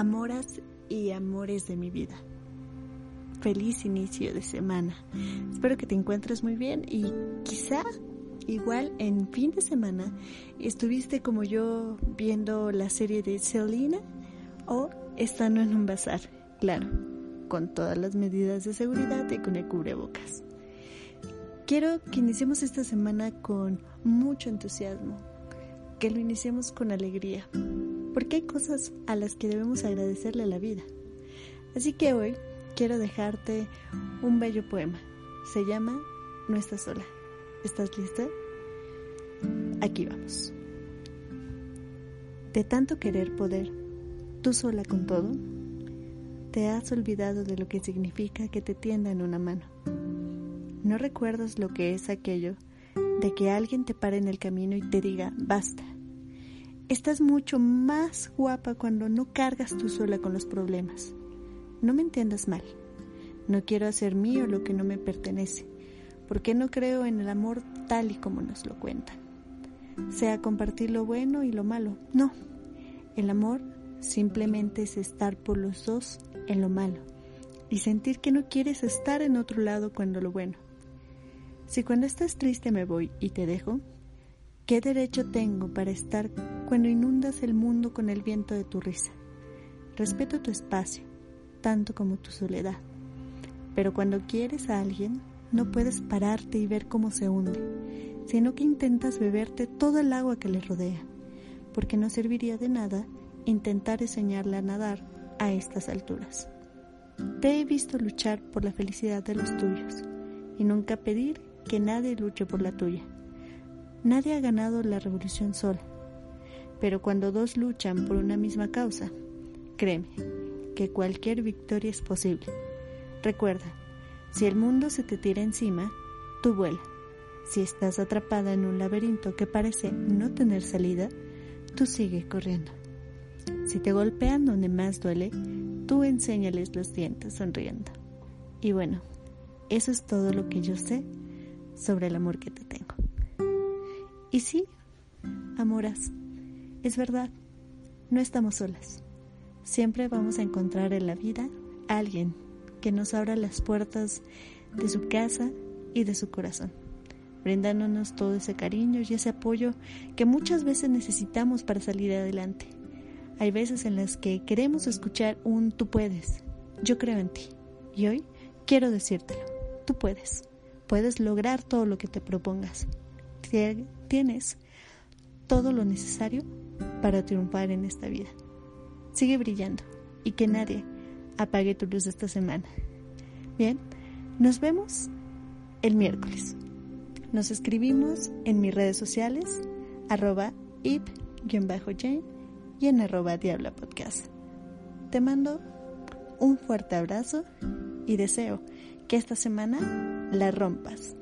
Amoras y amores de mi vida. Feliz inicio de semana. Espero que te encuentres muy bien y quizá igual en fin de semana estuviste como yo viendo la serie de Selena o estando en un bazar, claro, con todas las medidas de seguridad y con el cubrebocas. Quiero que iniciemos esta semana con mucho entusiasmo, que lo iniciemos con alegría, porque hay cosas a las que debemos agradecerle la vida. Así que hoy quiero dejarte un bello poema. Se llama No estás sola. ¿Estás lista? Aquí vamos. De tanto querer poder, tú sola con todo, te has olvidado de lo que significa que te tiendan una mano. No recuerdas lo que es aquello de que alguien te pare en el camino y te diga, basta, Estás mucho más guapa cuando no cargas tú sola con los problemas. No me entiendas mal. No quiero hacer mío lo que no me pertenece, porque no creo en el amor tal y como nos lo cuentan. Sea compartir lo bueno y lo malo. No. El amor simplemente es estar por los dos en lo malo y sentir que no quieres estar en otro lado cuando lo bueno. Si cuando estás triste me voy y te dejo, ¿qué derecho tengo para estar cuando inundas el mundo con el viento de tu risa. Respeto tu espacio, tanto como tu soledad. Pero cuando quieres a alguien, no puedes pararte y ver cómo se hunde, sino que intentas beberte todo el agua que le rodea, porque no serviría de nada intentar enseñarle a nadar a estas alturas. Te he visto luchar por la felicidad de los tuyos y nunca pedir que nadie luche por la tuya. Nadie ha ganado la revolución sola pero cuando dos luchan por una misma causa, créeme que cualquier victoria es posible. Recuerda, si el mundo se te tira encima, tú vuela. Si estás atrapada en un laberinto que parece no tener salida, tú sigue corriendo. Si te golpean donde más duele, tú enséñales los dientes sonriendo. Y bueno, eso es todo lo que yo sé sobre el amor que te tengo. Y sí, amoras, es verdad, no estamos solas. Siempre vamos a encontrar en la vida a alguien que nos abra las puertas de su casa y de su corazón, brindándonos todo ese cariño y ese apoyo que muchas veces necesitamos para salir adelante. Hay veces en las que queremos escuchar un tú puedes, yo creo en ti. Y hoy quiero decírtelo, tú puedes, puedes lograr todo lo que te propongas. Tienes todo lo necesario para triunfar en esta vida. Sigue brillando y que nadie apague tu luz esta semana. Bien, nos vemos el miércoles. Nos escribimos en mis redes sociales, arroba ip-jane y en arroba diabla podcast. Te mando un fuerte abrazo y deseo que esta semana la rompas